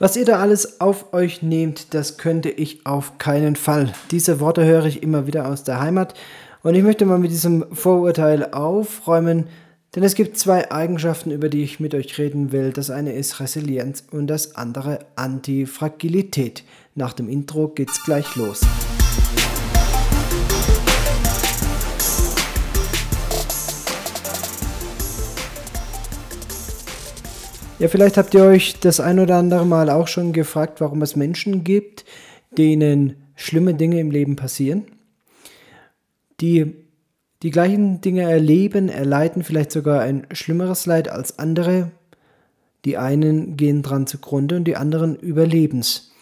Was ihr da alles auf euch nehmt, das könnte ich auf keinen Fall. Diese Worte höre ich immer wieder aus der Heimat und ich möchte mal mit diesem Vorurteil aufräumen, denn es gibt zwei Eigenschaften, über die ich mit euch reden will. Das eine ist Resilienz und das andere Antifragilität. Nach dem Intro geht's gleich los. Ja, vielleicht habt ihr euch das ein oder andere Mal auch schon gefragt, warum es Menschen gibt, denen schlimme Dinge im Leben passieren, die die gleichen Dinge erleben, erleiden vielleicht sogar ein schlimmeres Leid als andere. Die einen gehen dran zugrunde und die anderen überleben's.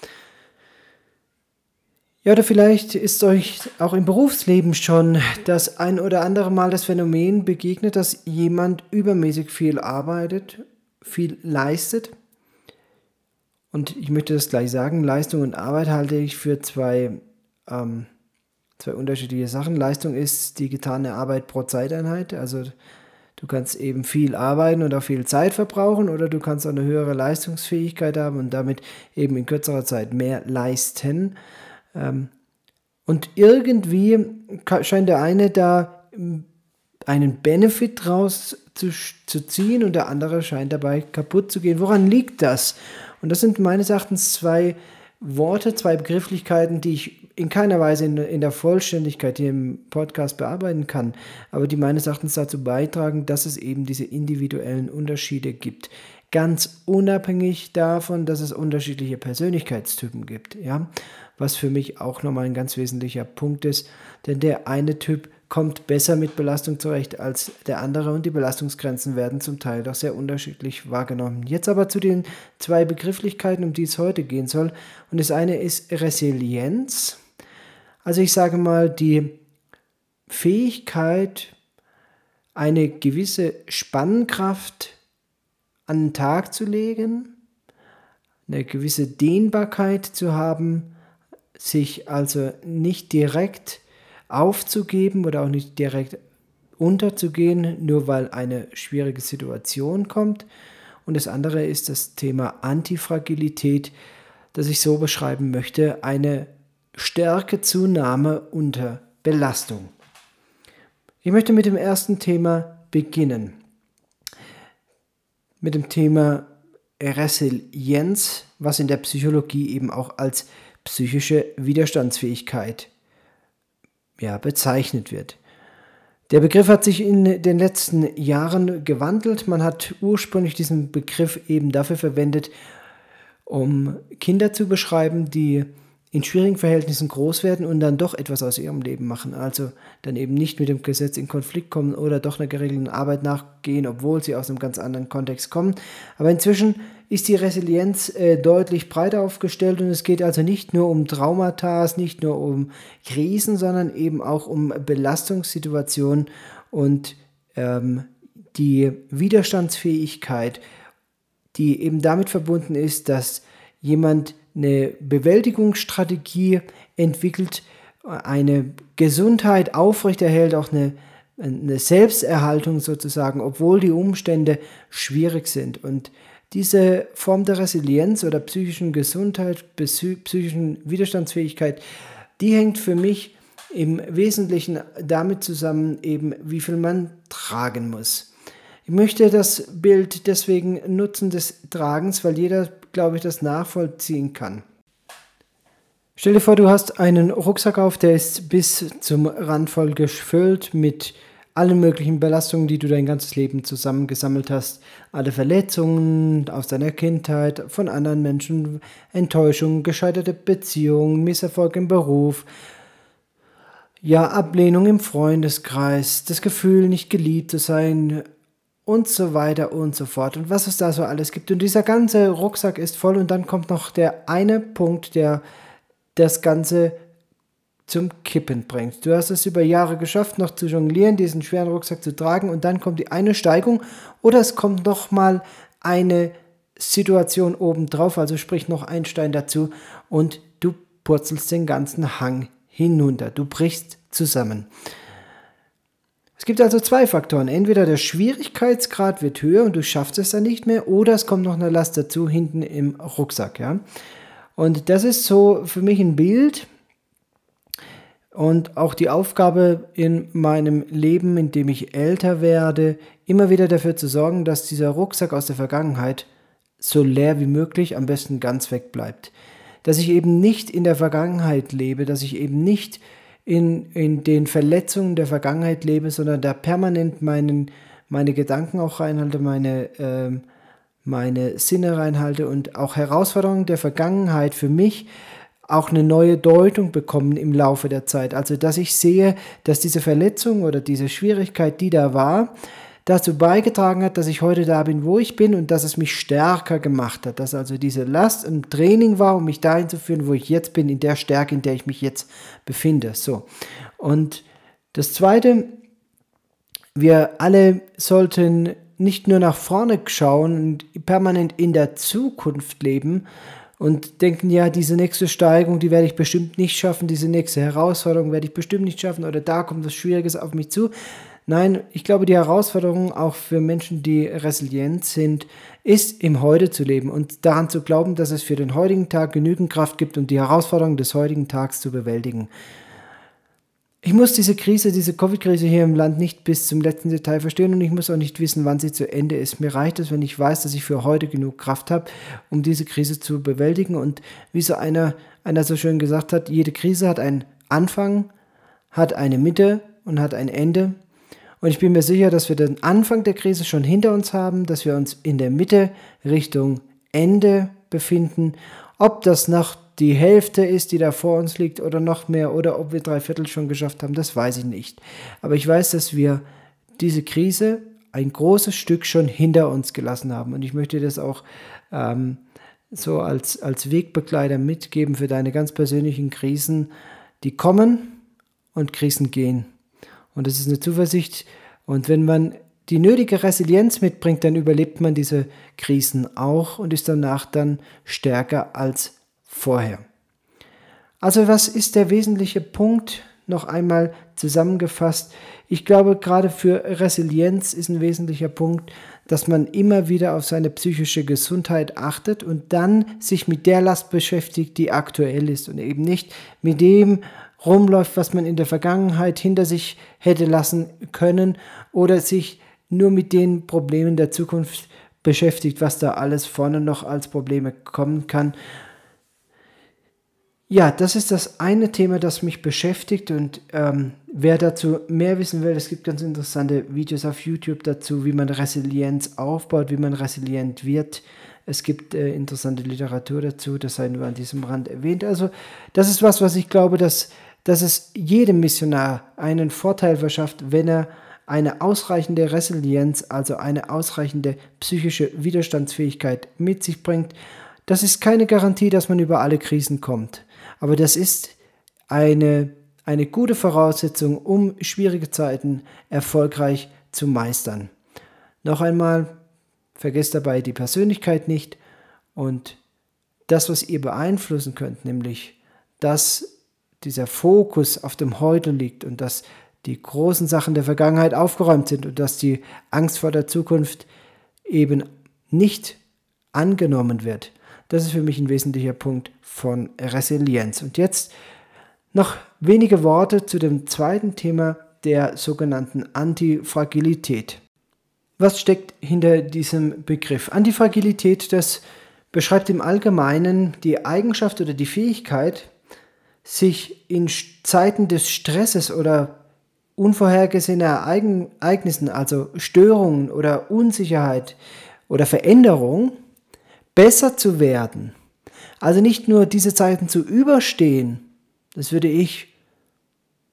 Ja, oder vielleicht ist euch auch im Berufsleben schon das ein oder andere Mal das Phänomen begegnet, dass jemand übermäßig viel arbeitet, viel leistet. Und ich möchte das gleich sagen, Leistung und Arbeit halte ich für zwei ähm, zwei unterschiedliche Sachen. Leistung ist die getane Arbeit pro Zeiteinheit. Also du kannst eben viel arbeiten und auch viel Zeit verbrauchen oder du kannst auch eine höhere Leistungsfähigkeit haben und damit eben in kürzerer Zeit mehr leisten. Ähm, und irgendwie scheint der eine da einen Benefit draus zu, zu ziehen und der andere scheint dabei kaputt zu gehen. Woran liegt das? Und das sind meines Erachtens zwei Worte, zwei Begrifflichkeiten, die ich in keiner Weise in, in, der Vollständigkeit hier im Podcast bearbeiten kann, aber die meines Erachtens dazu beitragen, dass es eben diese individuellen Unterschiede gibt. Ganz unabhängig davon, dass es unterschiedliche Persönlichkeitstypen gibt, ja, was für mich auch nochmal ein ganz wesentlicher Punkt ist, denn der eine Typ kommt besser mit Belastung zurecht als der andere und die Belastungsgrenzen werden zum Teil doch sehr unterschiedlich wahrgenommen. Jetzt aber zu den zwei Begrifflichkeiten, um die es heute gehen soll. Und das eine ist Resilienz also ich sage mal, die Fähigkeit, eine gewisse Spannkraft an den Tag zu legen, eine gewisse Dehnbarkeit zu haben, sich also nicht direkt aufzugeben oder auch nicht direkt unterzugehen, nur weil eine schwierige Situation kommt. Und das andere ist das Thema Antifragilität, das ich so beschreiben möchte, eine Stärkezunahme unter Belastung. Ich möchte mit dem ersten Thema beginnen. Mit dem Thema Resilienz, was in der Psychologie eben auch als psychische Widerstandsfähigkeit ja, bezeichnet wird. Der Begriff hat sich in den letzten Jahren gewandelt. Man hat ursprünglich diesen Begriff eben dafür verwendet, um Kinder zu beschreiben, die in schwierigen Verhältnissen groß werden und dann doch etwas aus ihrem Leben machen. Also dann eben nicht mit dem Gesetz in Konflikt kommen oder doch einer geregelten Arbeit nachgehen, obwohl sie aus einem ganz anderen Kontext kommen. Aber inzwischen ist die Resilienz äh, deutlich breiter aufgestellt und es geht also nicht nur um Traumata, nicht nur um Krisen, sondern eben auch um Belastungssituationen und ähm, die Widerstandsfähigkeit, die eben damit verbunden ist, dass jemand eine Bewältigungsstrategie entwickelt, eine Gesundheit aufrechterhält, auch eine, eine Selbsterhaltung sozusagen, obwohl die Umstände schwierig sind. Und diese Form der Resilienz oder psychischen Gesundheit, psychischen Widerstandsfähigkeit, die hängt für mich im Wesentlichen damit zusammen, eben wie viel man tragen muss. Ich möchte das Bild deswegen nutzen des Tragens, weil jeder glaube ich, das nachvollziehen kann. Stell dir vor, du hast einen Rucksack auf, der ist bis zum Rand voll gefüllt mit allen möglichen Belastungen, die du dein ganzes Leben zusammengesammelt hast. Alle Verletzungen aus deiner Kindheit, von anderen Menschen, Enttäuschungen, gescheiterte Beziehungen, Misserfolg im Beruf, ja, Ablehnung im Freundeskreis, das Gefühl, nicht geliebt zu sein, und so weiter und so fort und was es da so alles gibt. Und dieser ganze Rucksack ist voll und dann kommt noch der eine Punkt, der das Ganze zum Kippen bringt. Du hast es über Jahre geschafft, noch zu jonglieren, diesen schweren Rucksack zu tragen und dann kommt die eine Steigung oder es kommt noch mal eine Situation obendrauf, also sprich noch ein Stein dazu und du purzelst den ganzen Hang hinunter. Du brichst zusammen. Es gibt also zwei Faktoren. Entweder der Schwierigkeitsgrad wird höher und du schaffst es dann nicht mehr, oder es kommt noch eine Last dazu hinten im Rucksack. Ja? Und das ist so für mich ein Bild und auch die Aufgabe in meinem Leben, in dem ich älter werde, immer wieder dafür zu sorgen, dass dieser Rucksack aus der Vergangenheit so leer wie möglich, am besten ganz weg bleibt. Dass ich eben nicht in der Vergangenheit lebe, dass ich eben nicht in, in den Verletzungen der Vergangenheit lebe, sondern da permanent meinen, meine Gedanken auch reinhalte, meine, äh, meine Sinne reinhalte und auch Herausforderungen der Vergangenheit für mich auch eine neue Deutung bekommen im Laufe der Zeit. Also dass ich sehe, dass diese Verletzung oder diese Schwierigkeit, die da war, dazu beigetragen hat, dass ich heute da bin, wo ich bin und dass es mich stärker gemacht hat. Dass also diese Last ein Training war, um mich dahin zu führen, wo ich jetzt bin, in der Stärke, in der ich mich jetzt befinde. So. Und das Zweite, wir alle sollten nicht nur nach vorne schauen und permanent in der Zukunft leben und denken, ja, diese nächste Steigung, die werde ich bestimmt nicht schaffen, diese nächste Herausforderung werde ich bestimmt nicht schaffen oder da kommt was Schwieriges auf mich zu, Nein, ich glaube, die Herausforderung auch für Menschen, die resilient sind, ist im Heute zu leben und daran zu glauben, dass es für den heutigen Tag genügend Kraft gibt, um die Herausforderungen des heutigen Tags zu bewältigen. Ich muss diese Krise, diese Covid-Krise hier im Land nicht bis zum letzten Detail verstehen und ich muss auch nicht wissen, wann sie zu Ende ist. Mir reicht es, wenn ich weiß, dass ich für heute genug Kraft habe, um diese Krise zu bewältigen. Und wie so einer, einer so schön gesagt hat, jede Krise hat einen Anfang, hat eine Mitte und hat ein Ende. Und ich bin mir sicher, dass wir den Anfang der Krise schon hinter uns haben, dass wir uns in der Mitte Richtung Ende befinden. Ob das noch die Hälfte ist, die da vor uns liegt oder noch mehr oder ob wir drei Viertel schon geschafft haben, das weiß ich nicht. Aber ich weiß, dass wir diese Krise ein großes Stück schon hinter uns gelassen haben. Und ich möchte das auch ähm, so als, als Wegbegleiter mitgeben für deine ganz persönlichen Krisen, die kommen und Krisen gehen. Und das ist eine Zuversicht. Und wenn man die nötige Resilienz mitbringt, dann überlebt man diese Krisen auch und ist danach dann stärker als vorher. Also was ist der wesentliche Punkt? Noch einmal zusammengefasst. Ich glaube, gerade für Resilienz ist ein wesentlicher Punkt, dass man immer wieder auf seine psychische Gesundheit achtet und dann sich mit der Last beschäftigt, die aktuell ist und eben nicht mit dem, rumläuft, was man in der Vergangenheit hinter sich hätte lassen können oder sich nur mit den Problemen der Zukunft beschäftigt, was da alles vorne noch als Probleme kommen kann. Ja, das ist das eine Thema, das mich beschäftigt und ähm, wer dazu mehr wissen will, es gibt ganz interessante Videos auf YouTube dazu, wie man Resilienz aufbaut, wie man resilient wird. Es gibt äh, interessante Literatur dazu, das sei nur an diesem Rand erwähnt. Also das ist was, was ich glaube, dass dass es jedem Missionar einen Vorteil verschafft, wenn er eine ausreichende Resilienz, also eine ausreichende psychische Widerstandsfähigkeit mit sich bringt. Das ist keine Garantie, dass man über alle Krisen kommt, aber das ist eine, eine gute Voraussetzung, um schwierige Zeiten erfolgreich zu meistern. Noch einmal, vergesst dabei die Persönlichkeit nicht und das, was ihr beeinflussen könnt, nämlich das, dieser Fokus auf dem Heute liegt und dass die großen Sachen der Vergangenheit aufgeräumt sind und dass die Angst vor der Zukunft eben nicht angenommen wird. Das ist für mich ein wesentlicher Punkt von Resilienz. Und jetzt noch wenige Worte zu dem zweiten Thema der sogenannten Antifragilität. Was steckt hinter diesem Begriff? Antifragilität, das beschreibt im Allgemeinen die Eigenschaft oder die Fähigkeit, sich in Zeiten des Stresses oder unvorhergesehener Ereignissen, also Störungen oder Unsicherheit oder Veränderung, besser zu werden. Also nicht nur diese Zeiten zu überstehen, das würde ich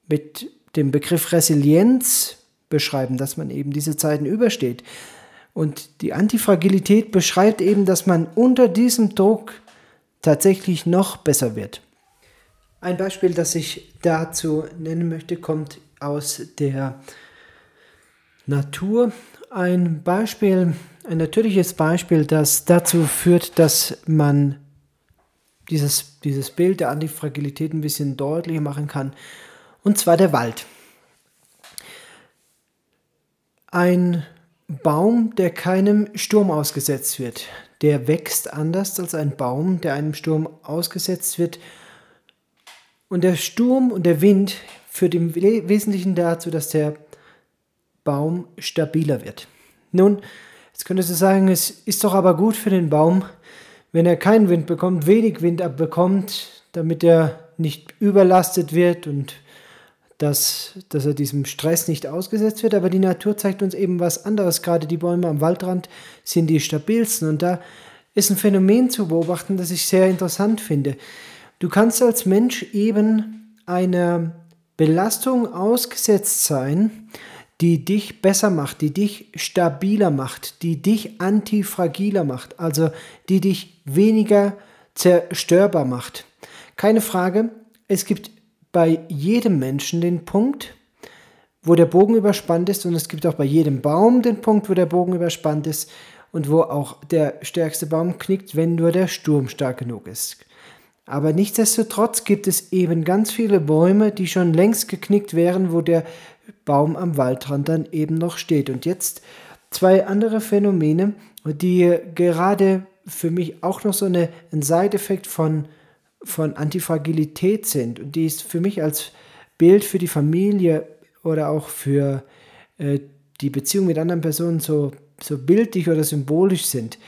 mit dem Begriff Resilienz beschreiben, dass man eben diese Zeiten übersteht. Und die Antifragilität beschreibt eben, dass man unter diesem Druck tatsächlich noch besser wird. Ein Beispiel, das ich dazu nennen möchte, kommt aus der Natur. Ein Beispiel, ein natürliches Beispiel, das dazu führt, dass man dieses, dieses Bild der Antifragilität ein bisschen deutlicher machen kann. Und zwar der Wald. ein Baum, der keinem Sturm ausgesetzt wird. Der wächst anders als ein Baum, der einem Sturm ausgesetzt wird. Und der Sturm und der Wind führt im Wesentlichen dazu, dass der Baum stabiler wird. Nun, jetzt könntest du sagen, es ist doch aber gut für den Baum, wenn er keinen Wind bekommt, wenig Wind abbekommt, damit er nicht überlastet wird und dass, dass er diesem Stress nicht ausgesetzt wird. Aber die Natur zeigt uns eben was anderes. Gerade die Bäume am Waldrand sind die stabilsten. Und da ist ein Phänomen zu beobachten, das ich sehr interessant finde. Du kannst als Mensch eben einer Belastung ausgesetzt sein, die dich besser macht, die dich stabiler macht, die dich antifragiler macht, also die dich weniger zerstörbar macht. Keine Frage, es gibt bei jedem Menschen den Punkt, wo der Bogen überspannt ist und es gibt auch bei jedem Baum den Punkt, wo der Bogen überspannt ist und wo auch der stärkste Baum knickt, wenn nur der Sturm stark genug ist. Aber nichtsdestotrotz gibt es eben ganz viele Bäume, die schon längst geknickt wären, wo der Baum am Waldrand dann eben noch steht. Und jetzt zwei andere Phänomene, die gerade für mich auch noch so eine, ein Side-Effekt von von Antifragilität sind und die ist für mich als Bild für die Familie oder auch für äh, die Beziehung mit anderen Personen so, so bildlich oder symbolisch sind.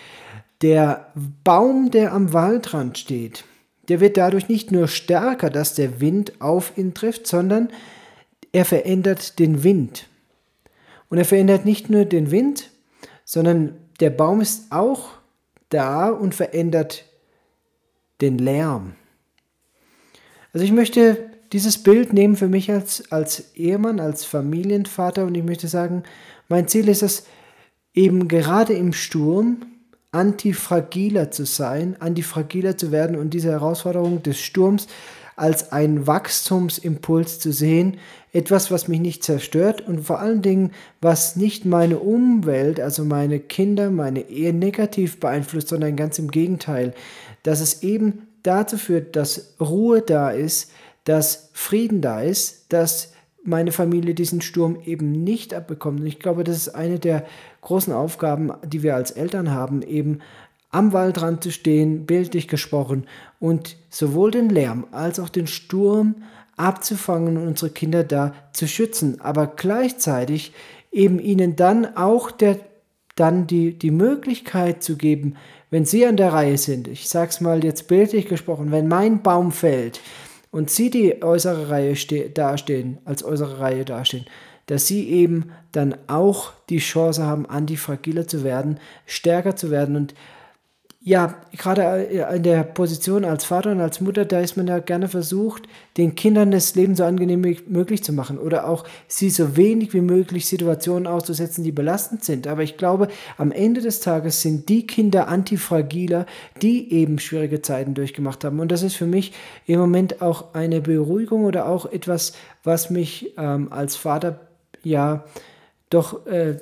Der Baum, der am Waldrand steht, der wird dadurch nicht nur stärker, dass der Wind auf ihn trifft, sondern er verändert den Wind. Und er verändert nicht nur den Wind, sondern der Baum ist auch da und verändert den Lärm. Also ich möchte dieses Bild nehmen für mich als, als Ehemann, als Familienvater und ich möchte sagen, mein Ziel ist es, eben gerade im Sturm antifragiler zu sein, antifragiler zu werden und diese Herausforderung des Sturms als einen Wachstumsimpuls zu sehen, etwas, was mich nicht zerstört und vor allen Dingen, was nicht meine Umwelt, also meine Kinder, meine Ehe negativ beeinflusst, sondern ganz im Gegenteil, dass es eben dazu führt, dass Ruhe da ist, dass Frieden da ist, dass meine Familie diesen Sturm eben nicht abbekommt. Und ich glaube, das ist eine der großen Aufgaben, die wir als Eltern haben, eben am Waldrand zu stehen, bildlich gesprochen, und sowohl den Lärm als auch den Sturm abzufangen und unsere Kinder da zu schützen, aber gleichzeitig eben ihnen dann auch der, dann die, die Möglichkeit zu geben, wenn Sie an der Reihe sind, ich sage es mal jetzt bildlich gesprochen, wenn mein Baum fällt und Sie die äußere Reihe dastehen, als äußere Reihe dastehen, dass Sie eben dann auch die Chance haben, antifragiler zu werden, stärker zu werden und ja, gerade äh, in der Position als Vater und als Mutter, da ist man ja gerne versucht, den Kindern das Leben so angenehm wie möglich zu machen oder auch sie so wenig wie möglich Situationen auszusetzen, die belastend sind. Aber ich glaube, am Ende des Tages sind die Kinder antifragiler, die eben schwierige Zeiten durchgemacht haben. Und das ist für mich im Moment auch eine Beruhigung oder auch etwas, was mich ähm, als Vater ja doch äh,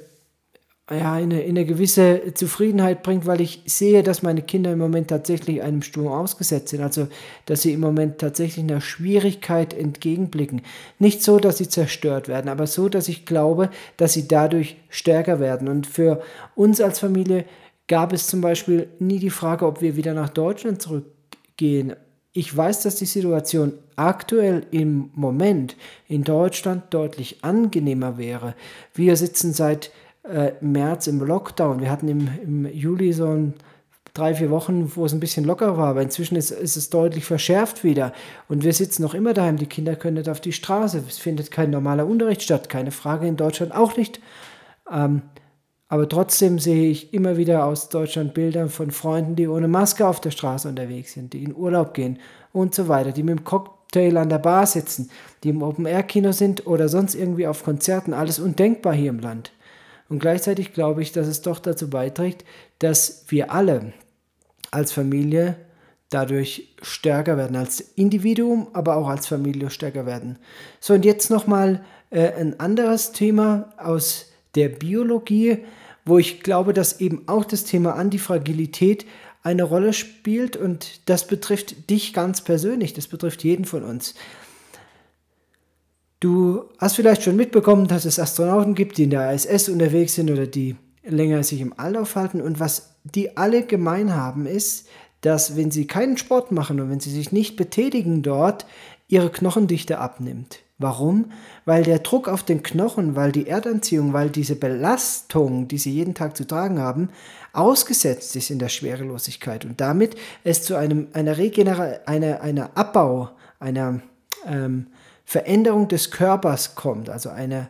ja, eine, eine gewisse Zufriedenheit bringt, weil ich sehe, dass meine Kinder im Moment tatsächlich einem Sturm ausgesetzt sind. Also, dass sie im Moment tatsächlich einer Schwierigkeit entgegenblicken. Nicht so, dass sie zerstört werden, aber so, dass ich glaube, dass sie dadurch stärker werden. Und für uns als Familie gab es zum Beispiel nie die Frage, ob wir wieder nach Deutschland zurückgehen. Ich weiß, dass die Situation aktuell im Moment in Deutschland deutlich angenehmer wäre. Wir sitzen seit äh, März im Lockdown. Wir hatten im, im Juli so ein drei, vier Wochen, wo es ein bisschen locker war, aber inzwischen ist, ist, es deutlich verschärft wieder. Und wir sitzen noch immer daheim, die Kinder können nicht auf die Straße. Es findet kein normaler Unterricht statt, keine Frage, in Deutschland auch nicht. Ähm, aber trotzdem sehe ich immer wieder aus Deutschland Bilder von Freunden, die ohne Maske auf der Straße unterwegs sind, die in Urlaub gehen und so weiter, die mit dem Cocktail an der Bar sitzen, die im Open-Air-Kino sind oder sonst irgendwie auf Konzerten. Alles undenkbar hier im Land. Und gleichzeitig glaube ich, dass es doch dazu beiträgt, dass wir alle als Familie dadurch stärker werden, als Individuum, aber auch als Familie stärker werden. So, und jetzt nochmal äh, ein anderes Thema aus der Biologie, wo ich glaube, dass eben auch das Thema Antifragilität eine Rolle spielt und das betrifft dich ganz persönlich, das betrifft jeden von uns. Du hast vielleicht schon mitbekommen, dass es Astronauten gibt, die in der ISS unterwegs sind oder die länger sich im All aufhalten. Und was die alle gemein haben, ist, dass wenn sie keinen Sport machen und wenn sie sich nicht betätigen dort, ihre Knochendichte abnimmt. Warum? Weil der Druck auf den Knochen, weil die Erdanziehung, weil diese Belastung, die sie jeden Tag zu tragen haben, ausgesetzt ist in der Schwerelosigkeit und damit es zu einem einer Regenera einer, einer Abbau, einer ähm, Veränderung des Körpers kommt, also eine,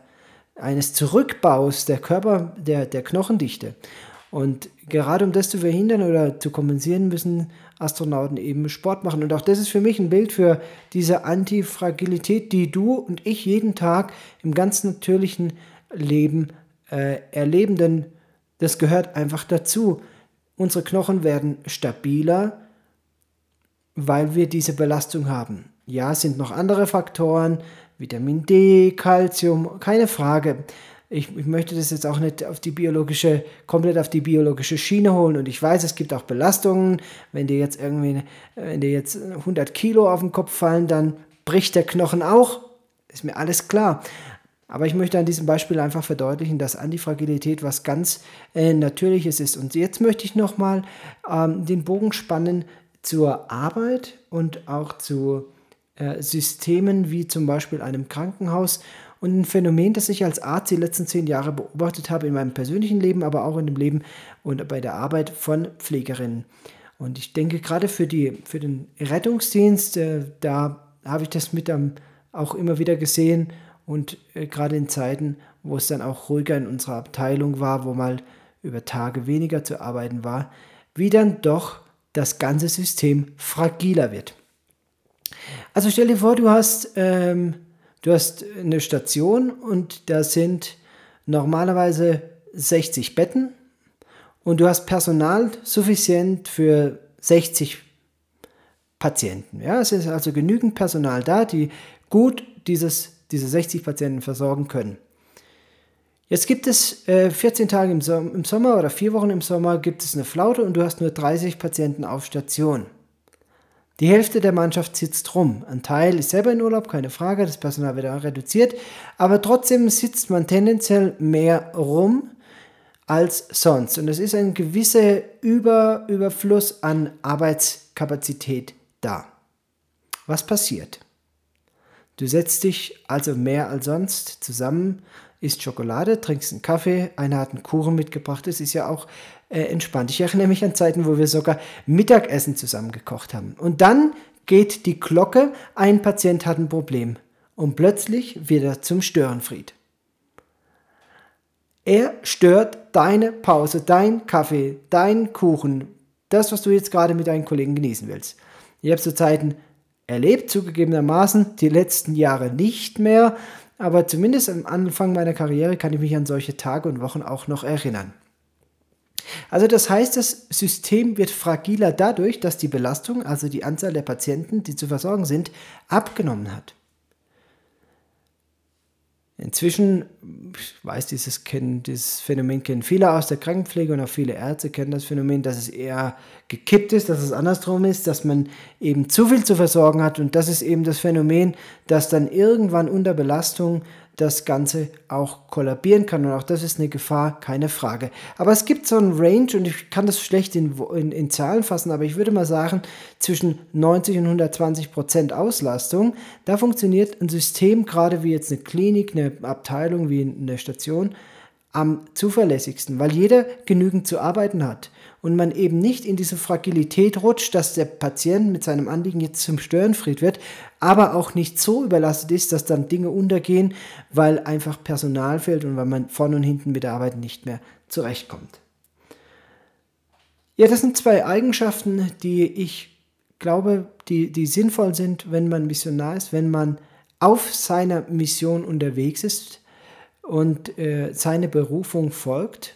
eines Zurückbaus der Körper, der, der Knochendichte. Und gerade um das zu verhindern oder zu kompensieren, müssen Astronauten eben Sport machen. Und auch das ist für mich ein Bild für diese Antifragilität, die du und ich jeden Tag im ganz natürlichen Leben äh, erleben. Denn das gehört einfach dazu. Unsere Knochen werden stabiler, weil wir diese Belastung haben. Ja, es sind noch andere Faktoren, Vitamin D, Calcium, keine Frage ich, ich, möchte das jetzt auch nicht auf die biologische, komplett auf die biologische Schiene holen. Und ich weiß, es gibt auch Belastungen. Wenn dir jetzt irgendwie, wenn dir jetzt 100 Kilo auf den Kopf fallen, dann bricht der Knochen auch. Ist mir alles klar. Aber ich möchte an diesem Beispiel einfach verdeutlichen, dass Antifragilität was ganz äh, Natürliches ist. Und jetzt möchte ich nochmal ähm, den Bogen spannen zur Arbeit und auch zu äh, Systemen wie zum Beispiel einem Krankenhaus und ein Phänomen, das ich als Arzt die letzten zehn Jahre beobachtet habe in meinem persönlichen Leben, aber auch in dem Leben und bei der Arbeit von Pflegerinnen. Und ich denke gerade für, die, für den Rettungsdienst, äh, da habe ich das mit am, auch immer wieder gesehen und äh, gerade in Zeiten, wo es dann auch ruhiger in unserer Abteilung war, wo mal über Tage weniger zu arbeiten war, wie dann doch das ganze System fragiler wird. Also stell dir vor, du hast ähm, Du hast eine Station und da sind normalerweise 60 Betten und du hast Personal suffizient für 60 Patienten. Ja, es ist also genügend Personal da, die gut dieses, diese 60 Patienten versorgen können. Jetzt gibt es äh, 14 Tage im, so im Sommer oder vier Wochen im Sommer gibt es eine Flaute und du hast nur 30 Patienten auf Station. Die Hälfte der Mannschaft sitzt rum. Ein Teil ist selber in Urlaub, keine Frage, das Personal wird auch reduziert, aber trotzdem sitzt man tendenziell mehr rum als sonst. Und es ist ein gewisser Über Überfluss an Arbeitskapazität da. Was passiert? Du setzt dich also mehr als sonst zusammen, isst Schokolade, trinkst einen Kaffee, einer hat einen Kuchen mitgebracht. Das ist ja auch äh, entspannt. Ich erinnere mich an Zeiten, wo wir sogar Mittagessen zusammen gekocht haben. Und dann geht die Glocke, ein Patient hat ein Problem. Und plötzlich wird er zum Störenfried. Er stört deine Pause, dein Kaffee, dein Kuchen, das, was du jetzt gerade mit deinen Kollegen genießen willst. Ich habe so Zeiten erlebt, zugegebenermaßen, die letzten Jahre nicht mehr, aber zumindest am Anfang meiner Karriere kann ich mich an solche Tage und Wochen auch noch erinnern. Also das heißt, das System wird fragiler dadurch, dass die Belastung, also die Anzahl der Patienten, die zu versorgen sind, abgenommen hat. Inzwischen, ich weiß, dieses, dieses Phänomen kennen viele aus der Krankenpflege und auch viele Ärzte kennen das Phänomen, dass es eher gekippt ist, dass es andersrum ist, dass man eben zu viel zu versorgen hat und das ist eben das Phänomen, dass dann irgendwann unter Belastung das Ganze auch kollabieren kann. Und auch das ist eine Gefahr, keine Frage. Aber es gibt so einen Range und ich kann das schlecht in, in, in Zahlen fassen, aber ich würde mal sagen, zwischen 90 und 120 Prozent Auslastung, da funktioniert ein System, gerade wie jetzt eine Klinik, eine Abteilung, wie eine Station, am zuverlässigsten, weil jeder genügend zu arbeiten hat und man eben nicht in diese Fragilität rutscht, dass der Patient mit seinem Anliegen jetzt zum Störenfried wird, aber auch nicht so überlastet ist, dass dann Dinge untergehen, weil einfach Personal fehlt und weil man vorne und hinten mit der Arbeit nicht mehr zurechtkommt. Ja, das sind zwei Eigenschaften, die ich glaube, die, die sinnvoll sind, wenn man Missionar ist, wenn man auf seiner Mission unterwegs ist und äh, seine Berufung folgt.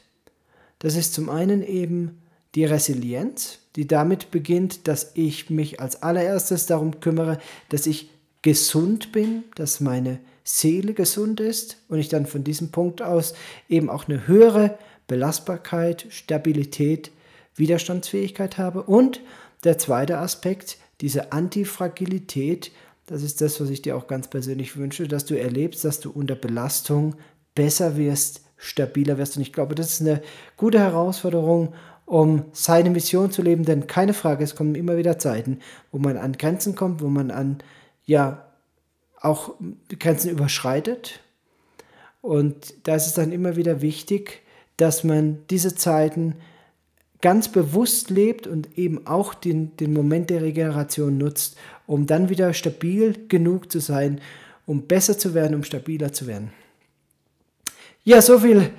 Das ist zum einen eben die Resilienz, die damit beginnt, dass ich mich als allererstes darum kümmere, dass ich gesund bin, dass meine Seele gesund ist und ich dann von diesem Punkt aus eben auch eine höhere Belastbarkeit, Stabilität, Widerstandsfähigkeit habe. Und der zweite Aspekt, diese Antifragilität, Das ist das, was ich dir auch ganz persönlich wünsche, dass du erlebst, dass du unter Belastung besser wirst, stabiler wirst. Und ich glaube, das ist eine gute Herausforderung, um seine Mission zu leben, denn keine Frage, es kommen immer wieder Zeiten, wo man an Grenzen kommt, wo man an, ja, auch Grenzen überschreitet. Und da ist es dann immer wieder wichtig, dass man diese Zeiten ganz bewusst lebt und eben auch den, den Moment der Regeneration nutzt, um dann wieder stabil genug zu sein, um besser zu werden, um stabiler zu werden. Ja, so viel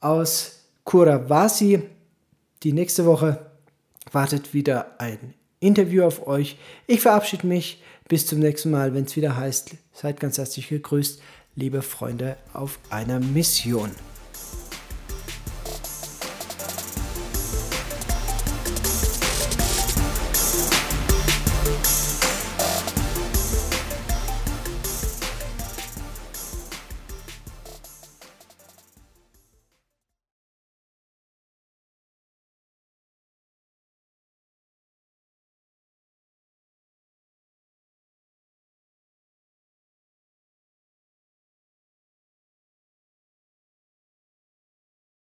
aus Kuravasi. Die nächste Woche wartet wieder ein Interview auf euch. Ich verabschiede mich. Bis zum nächsten Mal, wenn es wieder heißt, seid ganz herzlich gegrüßt, liebe Freunde auf einer Mission.